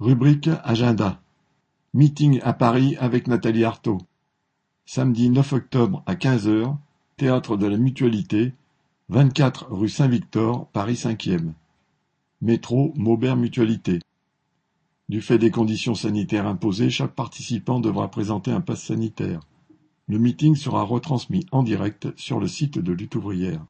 Rubrique agenda. Meeting à Paris avec Nathalie Arthaud. Samedi 9 octobre à quinze heures, Théâtre de la Mutualité, vingt-quatre rue Saint-Victor, Paris 5e, Métro Maubert Mutualité. Du fait des conditions sanitaires imposées, chaque participant devra présenter un pass sanitaire. Le meeting sera retransmis en direct sur le site de Lutte ouvrière.